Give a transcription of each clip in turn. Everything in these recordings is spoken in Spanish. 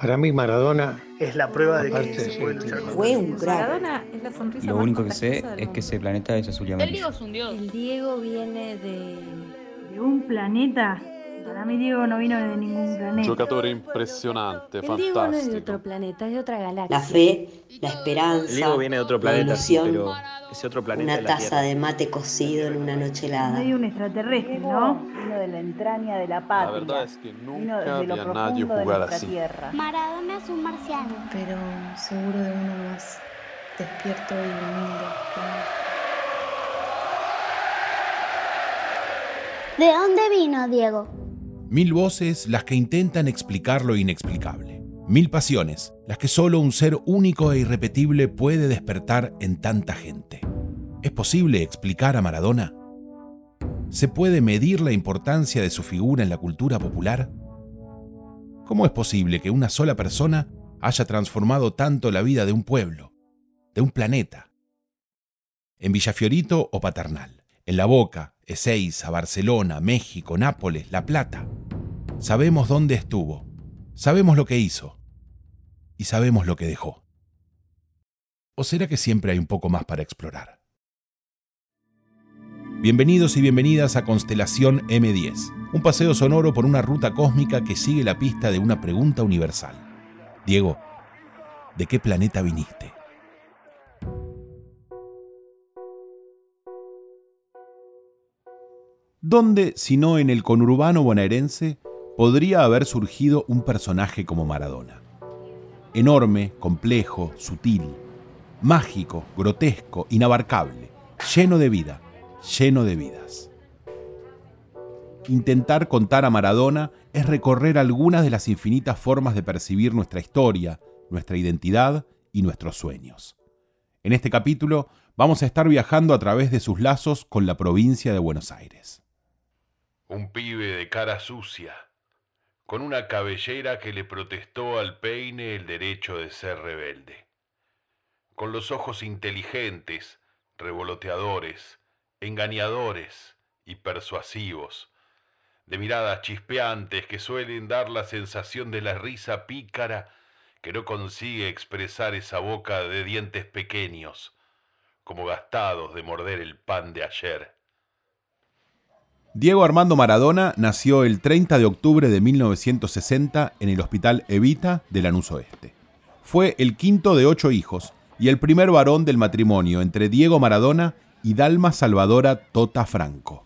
Para mí Maradona es la prueba de que se puede luchar con Fue un crack. Maradona es la sonrisa Lo único que sé es que ese planeta es azul y El Diego amarillo. es un dios. El Diego viene de... De un planeta. Para mí Diego no vino de ningún planeta. Giocatore impressionante, El Diego no es de otro planeta, es de otra galaxia. La fe, la esperanza, El Diego viene de otro la planeta, sí, ilusión, pero ese otro planeta una la taza Tierra. de mate cocido en una noche helada. Medio un extraterrestre, ¿no? Vino de la entraña de la La patria. verdad es que Vino nunca desde vi lo a nadie profundo de jugar nuestra así. tierra. Maradona es un marciano. pero seguro de uno más despierto y humilde. ¿De dónde vino Diego? Mil voces las que intentan explicar lo inexplicable. Mil pasiones, las que solo un ser único e irrepetible puede despertar en tanta gente. ¿Es posible explicar a Maradona? ¿Se puede medir la importancia de su figura en la cultura popular? ¿Cómo es posible que una sola persona haya transformado tanto la vida de un pueblo, de un planeta? En Villafiorito o Paternal, en La Boca, Ezeiza, Barcelona, México, Nápoles, La Plata. Sabemos dónde estuvo, sabemos lo que hizo y sabemos lo que dejó. ¿O será que siempre hay un poco más para explorar? Bienvenidos y bienvenidas a Constelación M10, un paseo sonoro por una ruta cósmica que sigue la pista de una pregunta universal. Diego, ¿de qué planeta viniste? ¿Dónde, si no en el conurbano bonaerense, podría haber surgido un personaje como Maradona? Enorme, complejo, sutil, mágico, grotesco, inabarcable, lleno de vida, lleno de vidas. Intentar contar a Maradona es recorrer algunas de las infinitas formas de percibir nuestra historia, nuestra identidad y nuestros sueños. En este capítulo vamos a estar viajando a través de sus lazos con la provincia de Buenos Aires. Un pibe de cara sucia, con una cabellera que le protestó al peine el derecho de ser rebelde, con los ojos inteligentes, revoloteadores, engañadores y persuasivos, de miradas chispeantes que suelen dar la sensación de la risa pícara que no consigue expresar esa boca de dientes pequeños, como gastados de morder el pan de ayer. Diego Armando Maradona nació el 30 de octubre de 1960 en el Hospital Evita de Lanús Oeste. Fue el quinto de ocho hijos y el primer varón del matrimonio entre Diego Maradona y Dalma Salvadora Tota Franco.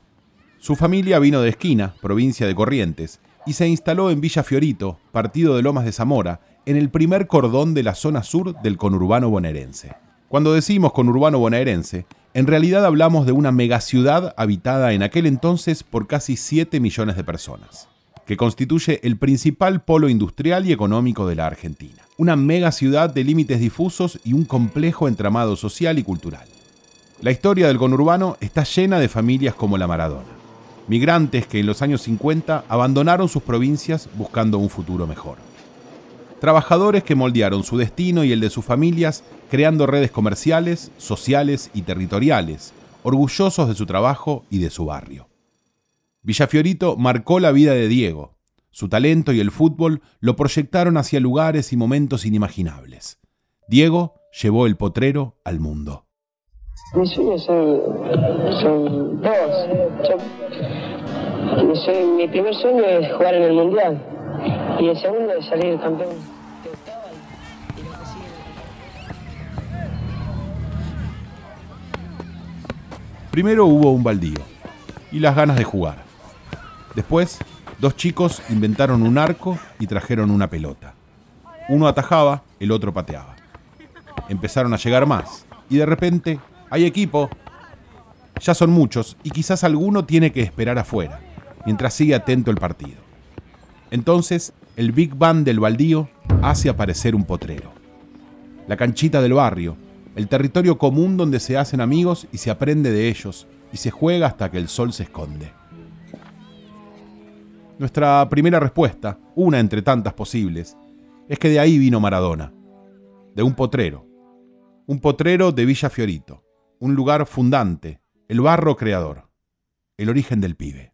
Su familia vino de Esquina, provincia de Corrientes, y se instaló en Villa Fiorito, partido de Lomas de Zamora, en el primer cordón de la zona sur del conurbano bonaerense. Cuando decimos conurbano bonaerense, en realidad hablamos de una megaciudad habitada en aquel entonces por casi 7 millones de personas, que constituye el principal polo industrial y económico de la Argentina. Una megaciudad de límites difusos y un complejo entramado social y cultural. La historia del conurbano está llena de familias como la Maradona, migrantes que en los años 50 abandonaron sus provincias buscando un futuro mejor. Trabajadores que moldearon su destino y el de sus familias creando redes comerciales, sociales y territoriales, orgullosos de su trabajo y de su barrio. Villafiorito marcó la vida de Diego. Su talento y el fútbol lo proyectaron hacia lugares y momentos inimaginables. Diego llevó el potrero al mundo. Mis sueños son, dos. Mi, mi primer sueño es jugar en el Mundial y el segundo es salir campeón. Primero hubo un baldío y las ganas de jugar. Después, dos chicos inventaron un arco y trajeron una pelota. Uno atajaba, el otro pateaba. Empezaron a llegar más y de repente, hay equipo. Ya son muchos y quizás alguno tiene que esperar afuera, mientras sigue atento el partido. Entonces, el Big Bang del baldío hace aparecer un potrero. La canchita del barrio, el territorio común donde se hacen amigos y se aprende de ellos y se juega hasta que el sol se esconde. Nuestra primera respuesta, una entre tantas posibles, es que de ahí vino Maradona, de un potrero, un potrero de Villa Fiorito, un lugar fundante, el barro creador, el origen del pibe.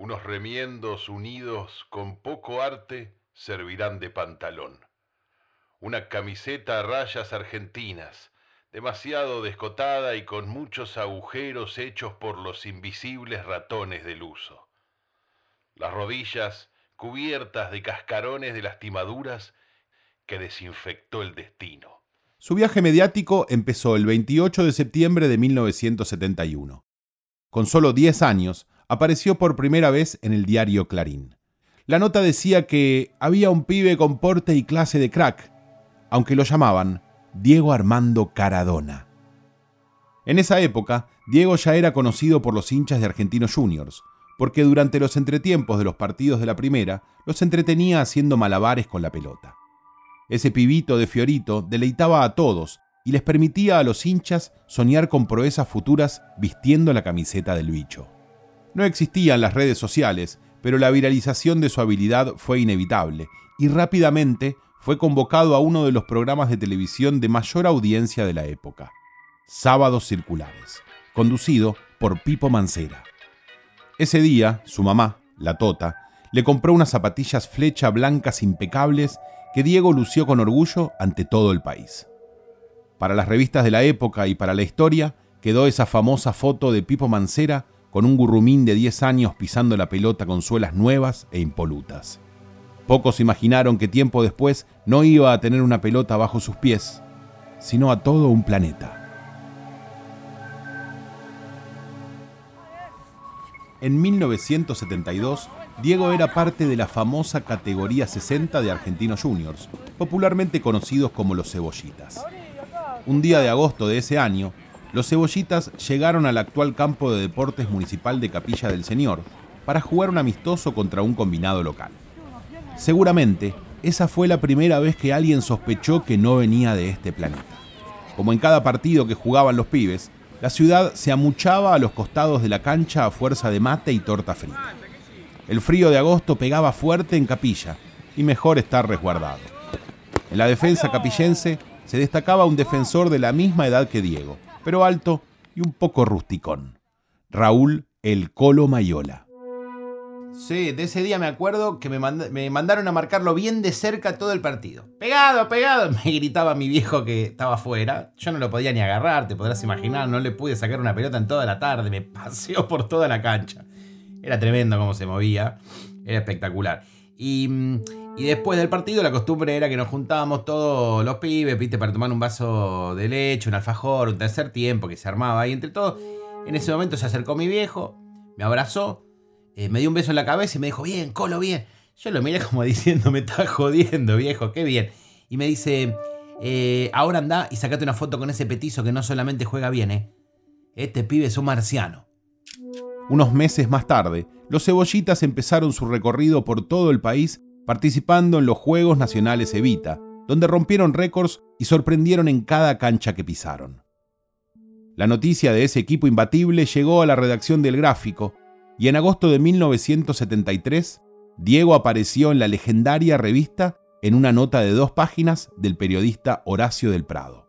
Unos remiendos unidos con poco arte servirán de pantalón. Una camiseta a rayas argentinas, demasiado descotada y con muchos agujeros hechos por los invisibles ratones del uso. Las rodillas cubiertas de cascarones de lastimaduras que desinfectó el destino. Su viaje mediático empezó el 28 de septiembre de 1971. Con solo 10 años, apareció por primera vez en el diario Clarín. La nota decía que había un pibe con porte y clase de crack, aunque lo llamaban Diego Armando Caradona. En esa época, Diego ya era conocido por los hinchas de Argentinos Juniors, porque durante los entretiempos de los partidos de la primera los entretenía haciendo malabares con la pelota. Ese pibito de Fiorito deleitaba a todos y les permitía a los hinchas soñar con proezas futuras vistiendo la camiseta del bicho. No existían las redes sociales, pero la viralización de su habilidad fue inevitable y rápidamente fue convocado a uno de los programas de televisión de mayor audiencia de la época, Sábados Circulares, conducido por Pipo Mancera. Ese día, su mamá, la Tota, le compró unas zapatillas flecha blancas impecables que Diego lució con orgullo ante todo el país. Para las revistas de la época y para la historia quedó esa famosa foto de Pipo Mancera con un gurrumín de 10 años pisando la pelota con suelas nuevas e impolutas. Pocos imaginaron que tiempo después no iba a tener una pelota bajo sus pies, sino a todo un planeta. En 1972, Diego era parte de la famosa categoría 60 de Argentinos Juniors, popularmente conocidos como los cebollitas. Un día de agosto de ese año, los cebollitas llegaron al actual campo de deportes municipal de Capilla del Señor para jugar un amistoso contra un combinado local. Seguramente, esa fue la primera vez que alguien sospechó que no venía de este planeta. Como en cada partido que jugaban los pibes, la ciudad se amuchaba a los costados de la cancha a fuerza de mate y torta frita. El frío de agosto pegaba fuerte en Capilla y mejor estar resguardado. En la defensa capillense se destacaba un defensor de la misma edad que Diego, pero alto y un poco rusticón. Raúl El Colo Mayola. Sí, de ese día me acuerdo que me, me, mandaron a marcarlo bien de cerca todo el partido. Pegado, pegado, me gritaba mi viejo que estaba afuera. Yo no lo podía ni agarrar, te podrás imaginar, no le pude sacar una pelota en toda la tarde, me paseó por toda la cancha. Era tremendo cómo se movía, era espectacular. Y, y, después del partido la costumbre era que nos juntábamos todos los pibes, viste, para tomar un vaso de leche, un alfajor, un tercer tiempo que se armaba ahí entre todos. En ese momento se acercó mi viejo, me abrazó eh, me dio un beso en la cabeza y me dijo, bien, Colo, bien. Yo lo miré como diciendo, me está jodiendo, viejo, qué bien. Y me dice, eh, ahora anda y sacate una foto con ese petizo que no solamente juega bien, ¿eh? Este pibe es un marciano. Unos meses más tarde, los cebollitas empezaron su recorrido por todo el país participando en los Juegos Nacionales Evita, donde rompieron récords y sorprendieron en cada cancha que pisaron. La noticia de ese equipo imbatible llegó a la redacción del gráfico y en agosto de 1973, Diego apareció en la legendaria revista en una nota de dos páginas del periodista Horacio del Prado.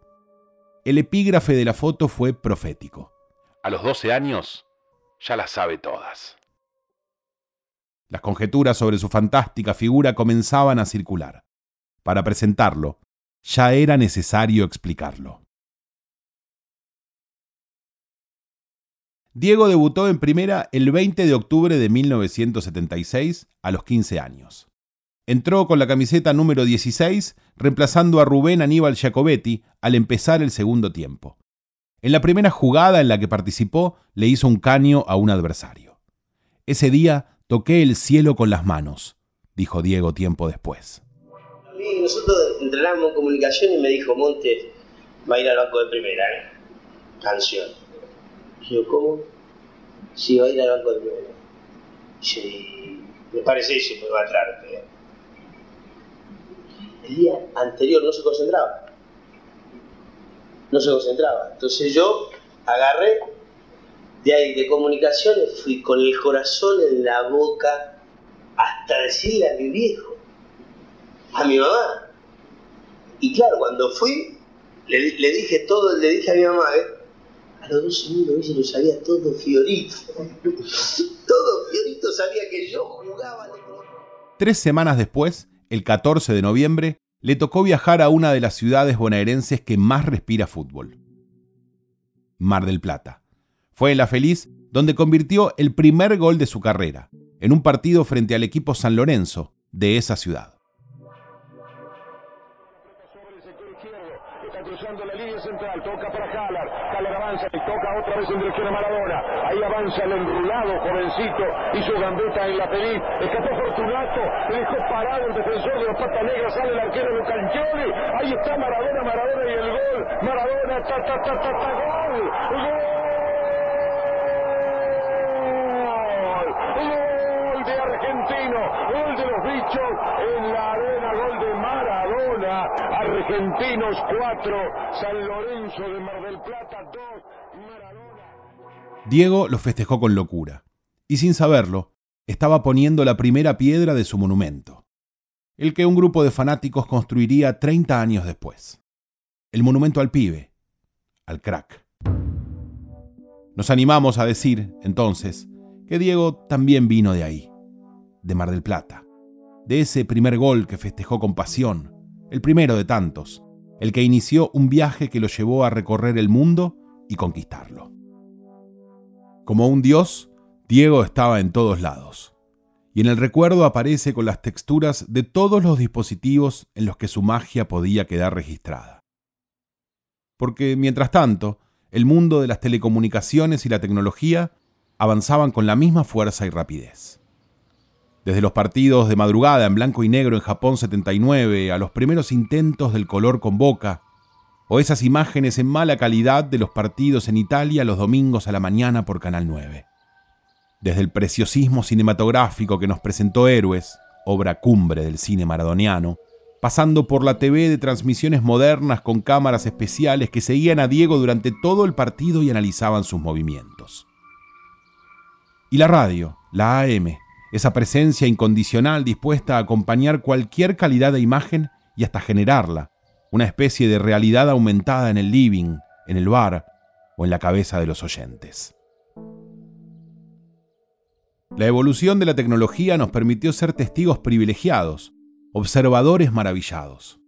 El epígrafe de la foto fue profético. A los 12 años, ya las sabe todas. Las conjeturas sobre su fantástica figura comenzaban a circular. Para presentarlo, ya era necesario explicarlo. Diego debutó en primera el 20 de octubre de 1976 a los 15 años. Entró con la camiseta número 16, reemplazando a Rubén Aníbal Giacobetti al empezar el segundo tiempo. En la primera jugada en la que participó, le hizo un caño a un adversario. Ese día toqué el cielo con las manos, dijo Diego tiempo después. nosotros entrenamos en comunicación y me dijo, Monte, va a ir al banco de primera, ¿eh? canción. Yo, ¿cómo? Sí, va a ir al banco de primera. Sí, me parece eso, me va a entrar. El día anterior no se concentraba. No se concentraba. Entonces yo agarré de ahí de comunicaciones, fui con el corazón en la boca hasta decirle a mi viejo, a mi mamá. Y claro, cuando fui, le, dije todo, le dije a mi mamá, ¿eh? A los dos segundos ella lo sabía todo Fiorito. todo. Fiorito sabía que yo jugaba. Tres semanas después, el 14 de noviembre, le tocó viajar a una de las ciudades bonaerenses que más respira fútbol. Mar del Plata. Fue en La Feliz donde convirtió el primer gol de su carrera, en un partido frente al equipo San Lorenzo de esa ciudad. En dirección a Maradona. Ahí avanza el enrulado jovencito, hizo gambeta en la feliz, escapó Fortunato, le dejó parado el defensor de los patas negras, sale el arquero de Canchioli, ahí está Maradona, Maradona y el gol, Maradona, ta ta ta ta, gol. Gol en la arena, gol de Maradona. Argentinos 4, San Lorenzo de Mar del Plata 2, Maradona. Diego lo festejó con locura, y sin saberlo, estaba poniendo la primera piedra de su monumento, el que un grupo de fanáticos construiría 30 años después. El monumento al pibe, al crack. Nos animamos a decir, entonces, que Diego también vino de ahí, de Mar del Plata, de ese primer gol que festejó con pasión, el primero de tantos, el que inició un viaje que lo llevó a recorrer el mundo y conquistarlo. Como un dios, Diego estaba en todos lados, y en el recuerdo aparece con las texturas de todos los dispositivos en los que su magia podía quedar registrada. Porque, mientras tanto, el mundo de las telecomunicaciones y la tecnología avanzaban con la misma fuerza y rapidez. Desde los partidos de madrugada en blanco y negro en Japón 79 a los primeros intentos del color con boca, o esas imágenes en mala calidad de los partidos en Italia los domingos a la mañana por Canal 9. Desde el preciosismo cinematográfico que nos presentó Héroes, obra cumbre del cine maradoniano, pasando por la TV de transmisiones modernas con cámaras especiales que seguían a Diego durante todo el partido y analizaban sus movimientos. Y la radio, la AM, esa presencia incondicional dispuesta a acompañar cualquier calidad de imagen y hasta generarla, una especie de realidad aumentada en el living, en el bar o en la cabeza de los oyentes. La evolución de la tecnología nos permitió ser testigos privilegiados, observadores maravillados.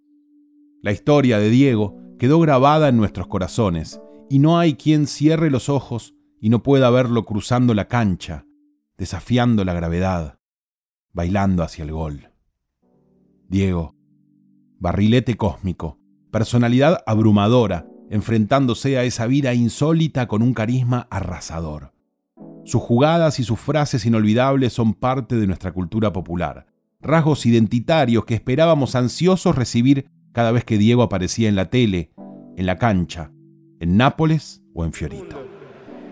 La historia de Diego quedó grabada en nuestros corazones y no hay quien cierre los ojos y no pueda verlo cruzando la cancha, desafiando la gravedad, bailando hacia el gol. Diego, barrilete cósmico, personalidad abrumadora, enfrentándose a esa vida insólita con un carisma arrasador. Sus jugadas y sus frases inolvidables son parte de nuestra cultura popular, rasgos identitarios que esperábamos ansiosos recibir cada vez que Diego aparecía en la tele, en la cancha, en Nápoles o en Fiorito.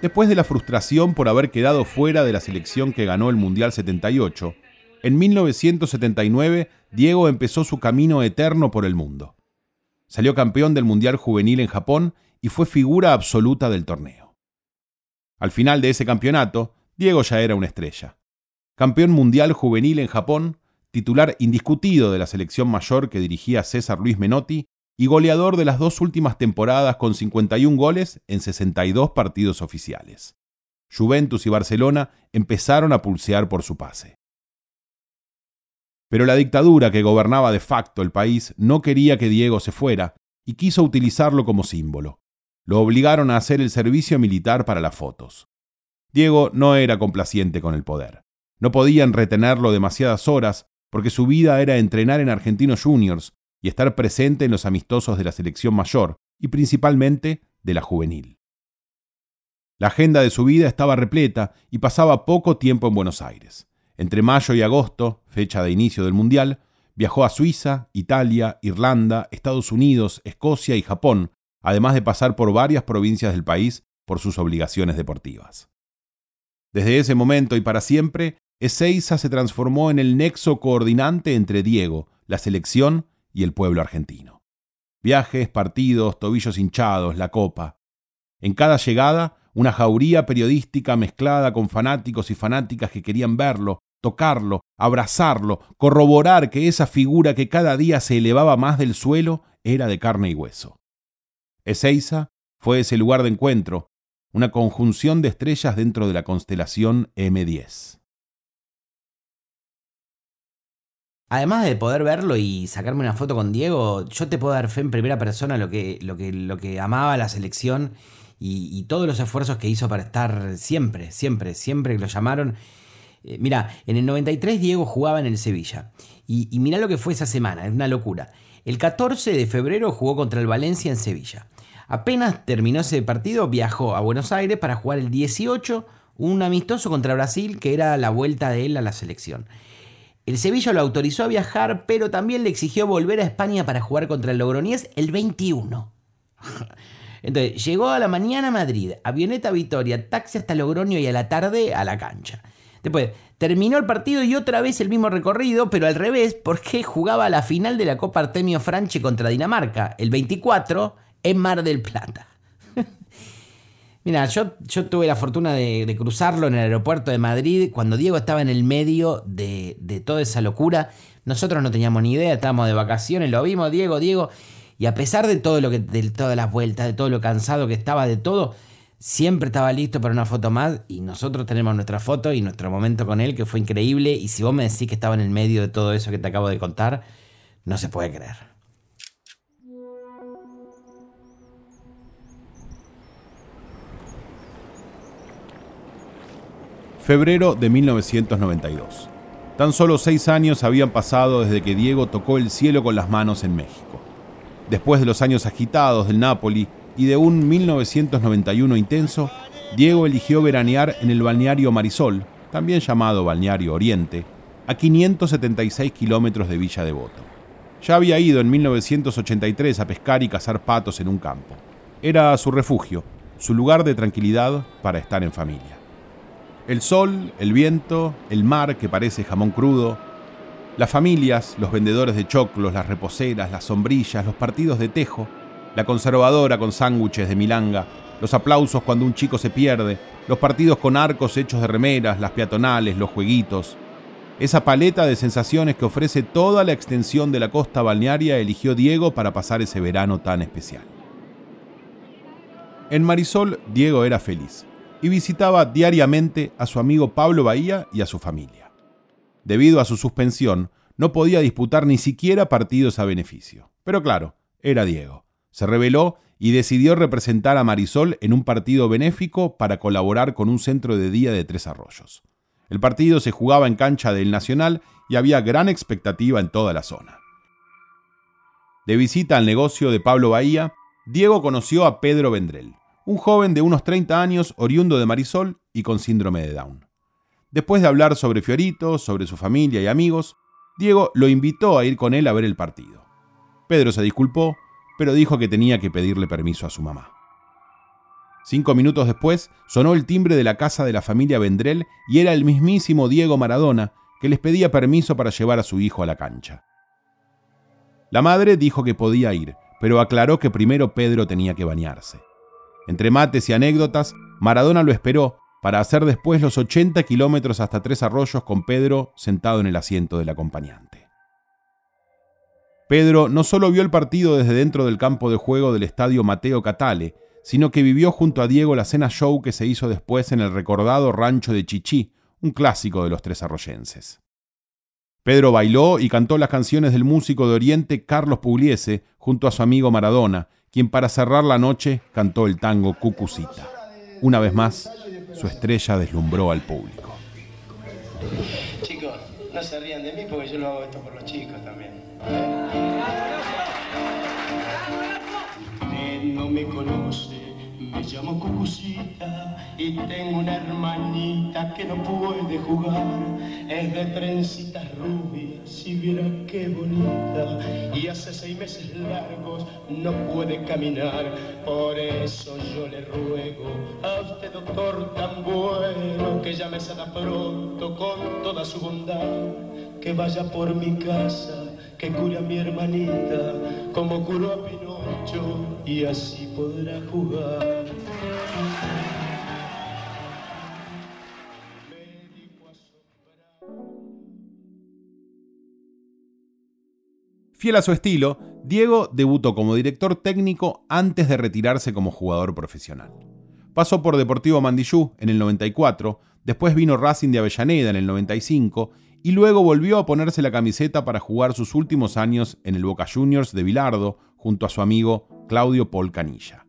Después de la frustración por haber quedado fuera de la selección que ganó el Mundial 78, en 1979 Diego empezó su camino eterno por el mundo. Salió campeón del Mundial Juvenil en Japón y fue figura absoluta del torneo. Al final de ese campeonato, Diego ya era una estrella. Campeón mundial juvenil en Japón, titular indiscutido de la selección mayor que dirigía César Luis Menotti y goleador de las dos últimas temporadas con 51 goles en 62 partidos oficiales. Juventus y Barcelona empezaron a pulsear por su pase. Pero la dictadura que gobernaba de facto el país no quería que Diego se fuera y quiso utilizarlo como símbolo. Lo obligaron a hacer el servicio militar para las fotos. Diego no era complaciente con el poder. No podían retenerlo demasiadas horas porque su vida era entrenar en Argentinos Juniors y estar presente en los amistosos de la selección mayor y principalmente de la juvenil. La agenda de su vida estaba repleta y pasaba poco tiempo en Buenos Aires. Entre mayo y agosto, fecha de inicio del Mundial, Viajó a Suiza, Italia, Irlanda, Estados Unidos, Escocia y Japón, además de pasar por varias provincias del país por sus obligaciones deportivas. Desde ese momento y para siempre, Ezeiza se transformó en el nexo coordinante entre Diego, la selección y el pueblo argentino. Viajes, partidos, tobillos hinchados, la copa. En cada llegada, una jauría periodística mezclada con fanáticos y fanáticas que querían verlo, tocarlo, abrazarlo, corroborar que esa figura que cada día se elevaba más del suelo era de carne y hueso. Ezeiza fue ese lugar de encuentro, una conjunción de estrellas dentro de la constelación M10. Además de poder verlo y sacarme una foto con Diego, yo te puedo dar fe en primera persona lo que, lo que, lo que amaba la selección y, todos los esfuerzos que hizo para estar siempre, siempre, siempre que lo llamaron. Eh, mira, en el 93 Diego jugaba en el Sevilla. Y, y mira lo que fue esa semana, es una locura. El 14 de febrero jugó contra el Valencia en Sevilla. Apenas terminó ese partido, viajó a Buenos Aires para jugar el 18 un amistoso contra Brasil que era la vuelta de él a la selección. El Sevilla lo autorizó a viajar, pero también le exigió volver a España para jugar contra el Logroñés el 21. Entonces, llegó a la mañana a Madrid, avioneta a Vitoria, taxi hasta Logroño y a la tarde a la cancha. Después, terminó el partido y otra vez el mismo recorrido, pero al revés, porque jugaba la final de la Copa Artemio Franchi contra Dinamarca, el 24, en Mar del Plata. Mira, yo, yo, tuve la fortuna de, cruzarlo en el aeropuerto de Madrid cuando Diego estaba en el medio de, de, toda esa locura. Nosotros no teníamos ni idea, estábamos de vacaciones, lo vimos, Diego, Diego. Y a pesar de todo lo que, de todas las vueltas, de todo lo cansado que estaba, de todo, siempre estaba listo para una foto más. Y nosotros tenemos nuestra foto y nuestro momento con él, que fue increíble. Y si vos me decís que estaba en el medio de todo eso que te acabo de contar, no se puede creer. Febrero de 1992. Tan solo seis años habían pasado desde que Diego tocó el cielo con las manos en México. Después de los años agitados del Napoli y de un 1991 intenso, Diego eligió veranear en el balneario Marisol, también llamado Balneario Oriente, a 576 kilómetros de Villa Devoto. Ya había ido en 1983 a pescar y cazar patos en un campo. Era su refugio, su lugar de tranquilidad para estar en familia. El sol, el viento, el mar que parece jamón crudo, las familias, los vendedores de choclos, las reposeras, las sombrillas, los partidos de tejo, la conservadora con sándwiches de milanga, los aplausos cuando un chico se pierde, los partidos con arcos hechos de remeras, las peatonales, los jueguitos. Esa paleta de sensaciones que ofrece toda la extensión de la costa balnearia eligió Diego para pasar ese verano tan especial. En Marisol, Diego era feliz y visitaba diariamente a su amigo Pablo Bahía y a su familia. Debido a su suspensión, no podía disputar ni siquiera partidos a beneficio. Pero claro, era Diego. Se rebeló y decidió representar a Marisol en un partido benéfico para colaborar con un centro de día de Tres Arroyos. El partido se jugaba en cancha del Nacional y había gran expectativa en toda la zona. De visita al negocio de Pablo Bahía, Diego conoció a Pedro Vendrell, un joven de unos 30 años oriundo de Marisol y con síndrome de Down. Después de hablar sobre Fiorito, sobre su familia y amigos, Diego lo invitó a ir con él a ver el partido. Pedro se disculpó, pero dijo que tenía que pedirle permiso a su mamá. Cinco minutos después sonó el timbre de la casa de la familia Vendrell y era el mismísimo Diego Maradona que les pedía permiso para llevar a su hijo a la cancha. La madre dijo que podía ir, pero aclaró que primero Pedro tenía que bañarse. Entre mates y anécdotas, Maradona lo esperó para hacer después los 80 kilómetros hasta Tres Arroyos con Pedro sentado en el asiento del acompañante. Pedro no solo vio el partido desde dentro del campo de juego del estadio Mateo Catale, sino que vivió junto a Diego la cena show que se hizo después en el recordado rancho de Chichí, un clásico de los tres arroyenses. Pedro bailó y cantó las canciones del músico de Oriente Carlos Pugliese junto a su amigo Maradona, quien para cerrar la noche cantó el tango Cucucita. Una vez más, su estrella deslumbró al público. Chicos, no se rían de mí porque yo lo hago esto por los chicos también. No me conoce, me llamo Cucucita y tengo una hermanita que no puede jugar. Es de trencitas rubias, si viera qué bonita. Y hace seis meses largos no puede caminar. Por eso yo le ruego a usted, doctor tan bueno, que llame a pronto con toda su bondad. Que vaya por mi casa, que cure a mi hermanita, como curó a Pinocho, y así podrá jugar. Fiel a su estilo, Diego debutó como director técnico antes de retirarse como jugador profesional. Pasó por Deportivo Mandillú en el 94, después vino Racing de Avellaneda en el 95 y luego volvió a ponerse la camiseta para jugar sus últimos años en el Boca Juniors de Bilardo junto a su amigo Claudio Paul Canilla.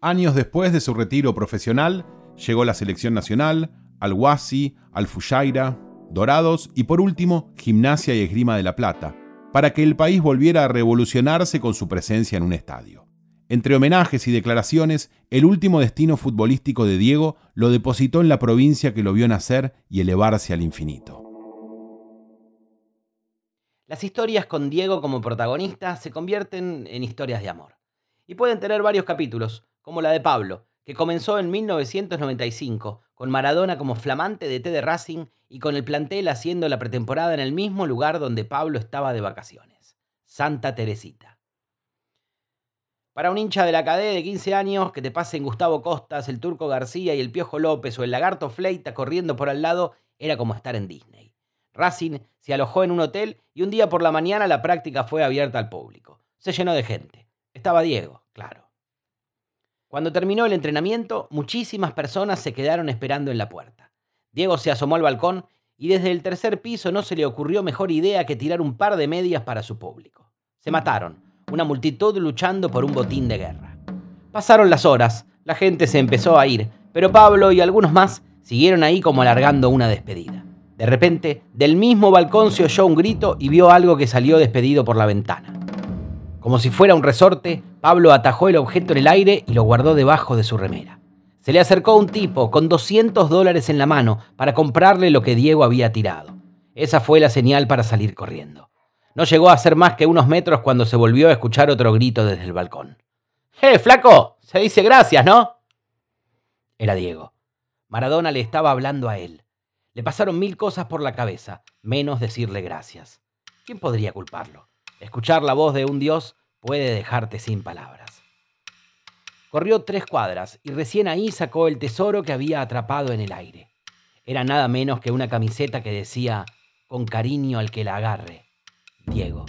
Años después de su retiro profesional, llegó la selección nacional, al Huasi, al Fujaira, Dorados y por último Gimnasia y Esgrima de la Plata, para que el país volviera a revolucionarse con su presencia en un estadio. Entre homenajes y declaraciones, el último destino futbolístico de Diego lo depositó en la provincia que lo vio nacer y elevarse al infinito. Las historias con Diego como protagonista se convierten en historias de amor. Y pueden tener varios capítulos, como la de Pablo, que comenzó en 1995, con Maradona como flamante de T de Racing y con el plantel haciendo la pretemporada en el mismo lugar donde Pablo estaba de vacaciones, Santa Teresita. Para un hincha de la cadena de 15 años, que te pasen Gustavo Costas, el Turco García y el Piojo López o el Lagarto Fleita corriendo por al lado, era como estar en Disney. Racing se alojó en un hotel y un día por la mañana la práctica fue abierta al público. Se llenó de gente. Estaba Diego, claro. Cuando terminó el entrenamiento, muchísimas personas se quedaron esperando en la puerta. Diego se asomó al balcón y desde el tercer piso no se le ocurrió mejor idea que tirar un par de medias para su público. Se mataron, una multitud luchando por un botín de guerra. Pasaron las horas, la gente se empezó a ir, pero Pablo y algunos más siguieron ahí como alargando una despedida. De repente, del mismo balcón se oyó un grito y vio algo que salió despedido por la ventana. Como si fuera un resorte, Pablo atajó el objeto en el aire y lo guardó debajo de su remera. Se le acercó un tipo con 200 dólares en la mano para comprarle lo que Diego había tirado. Esa fue la señal para salir corriendo. No llegó a ser más que unos metros cuando se volvió a escuchar otro grito desde el balcón. ¡Eh, flaco! Se dice gracias, ¿no? Era Diego. Maradona le estaba hablando a él. Le pasaron mil cosas por la cabeza, menos decirle gracias. ¿Quién podría culparlo? Escuchar la voz de un Dios puede dejarte sin palabras. Corrió tres cuadras y recién ahí sacó el tesoro que había atrapado en el aire. Era nada menos que una camiseta que decía, con cariño al que la agarre, Diego.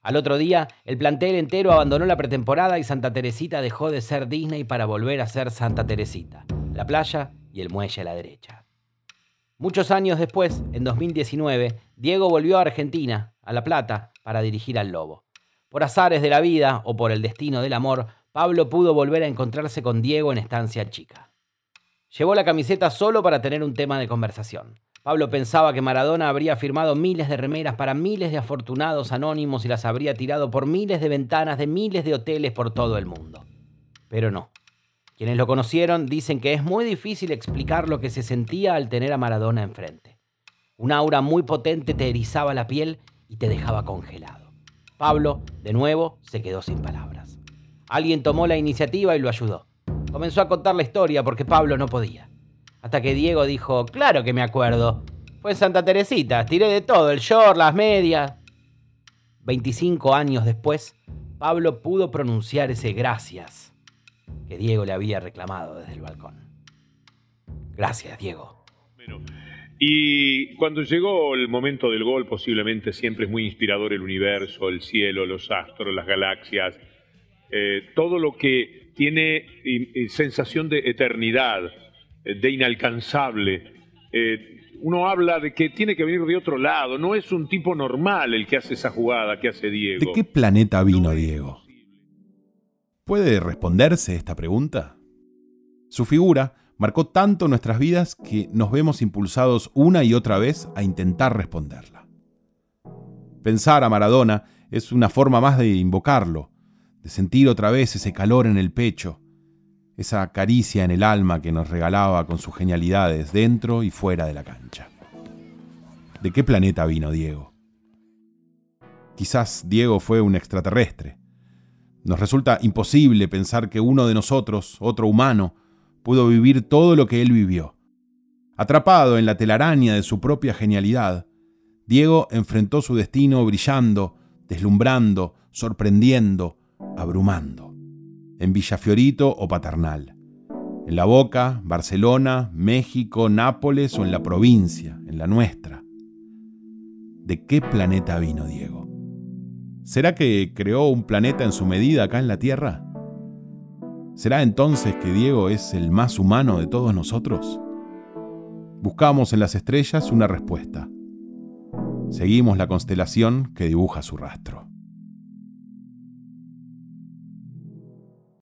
Al otro día, el plantel entero abandonó la pretemporada y Santa Teresita dejó de ser Disney para volver a ser Santa Teresita, la playa y el muelle a la derecha. Muchos años después, en 2019, Diego volvió a Argentina, a La Plata, para dirigir al Lobo. Por azares de la vida o por el destino del amor, Pablo pudo volver a encontrarse con Diego en Estancia Chica. Llevó la camiseta solo para tener un tema de conversación. Pablo pensaba que Maradona habría firmado miles de remeras para miles de afortunados anónimos y las habría tirado por miles de ventanas de miles de hoteles por todo el mundo. Pero no. Quienes lo conocieron dicen que es muy difícil explicar lo que se sentía al tener a Maradona enfrente. Un aura muy potente te erizaba la piel y te dejaba congelado. Pablo, de nuevo, se quedó sin palabras. Alguien tomó la iniciativa y lo ayudó. Comenzó a contar la historia porque Pablo no podía. Hasta que Diego dijo, claro que me acuerdo. Fue Santa Teresita, tiré de todo, el short, las medias. 25 años después, Pablo pudo pronunciar ese gracias que Diego le había reclamado desde el balcón. Gracias, Diego. Y cuando llegó el momento del gol, posiblemente siempre es muy inspirador el universo, el cielo, los astros, las galaxias, eh, todo lo que tiene sensación de eternidad, eh, de inalcanzable. Eh, uno habla de que tiene que venir de otro lado, no es un tipo normal el que hace esa jugada que hace Diego. ¿De qué planeta vino Diego? ¿Puede responderse esta pregunta? Su figura marcó tanto nuestras vidas que nos vemos impulsados una y otra vez a intentar responderla. Pensar a Maradona es una forma más de invocarlo, de sentir otra vez ese calor en el pecho, esa caricia en el alma que nos regalaba con sus genialidades dentro y fuera de la cancha. ¿De qué planeta vino Diego? Quizás Diego fue un extraterrestre. Nos resulta imposible pensar que uno de nosotros, otro humano, pudo vivir todo lo que él vivió. Atrapado en la telaraña de su propia genialidad, Diego enfrentó su destino brillando, deslumbrando, sorprendiendo, abrumando. En Villafiorito o Paternal. En La Boca, Barcelona, México, Nápoles o en la provincia, en la nuestra. ¿De qué planeta vino Diego? ¿Será que creó un planeta en su medida acá en la Tierra? ¿Será entonces que Diego es el más humano de todos nosotros? Buscamos en las estrellas una respuesta. Seguimos la constelación que dibuja su rastro.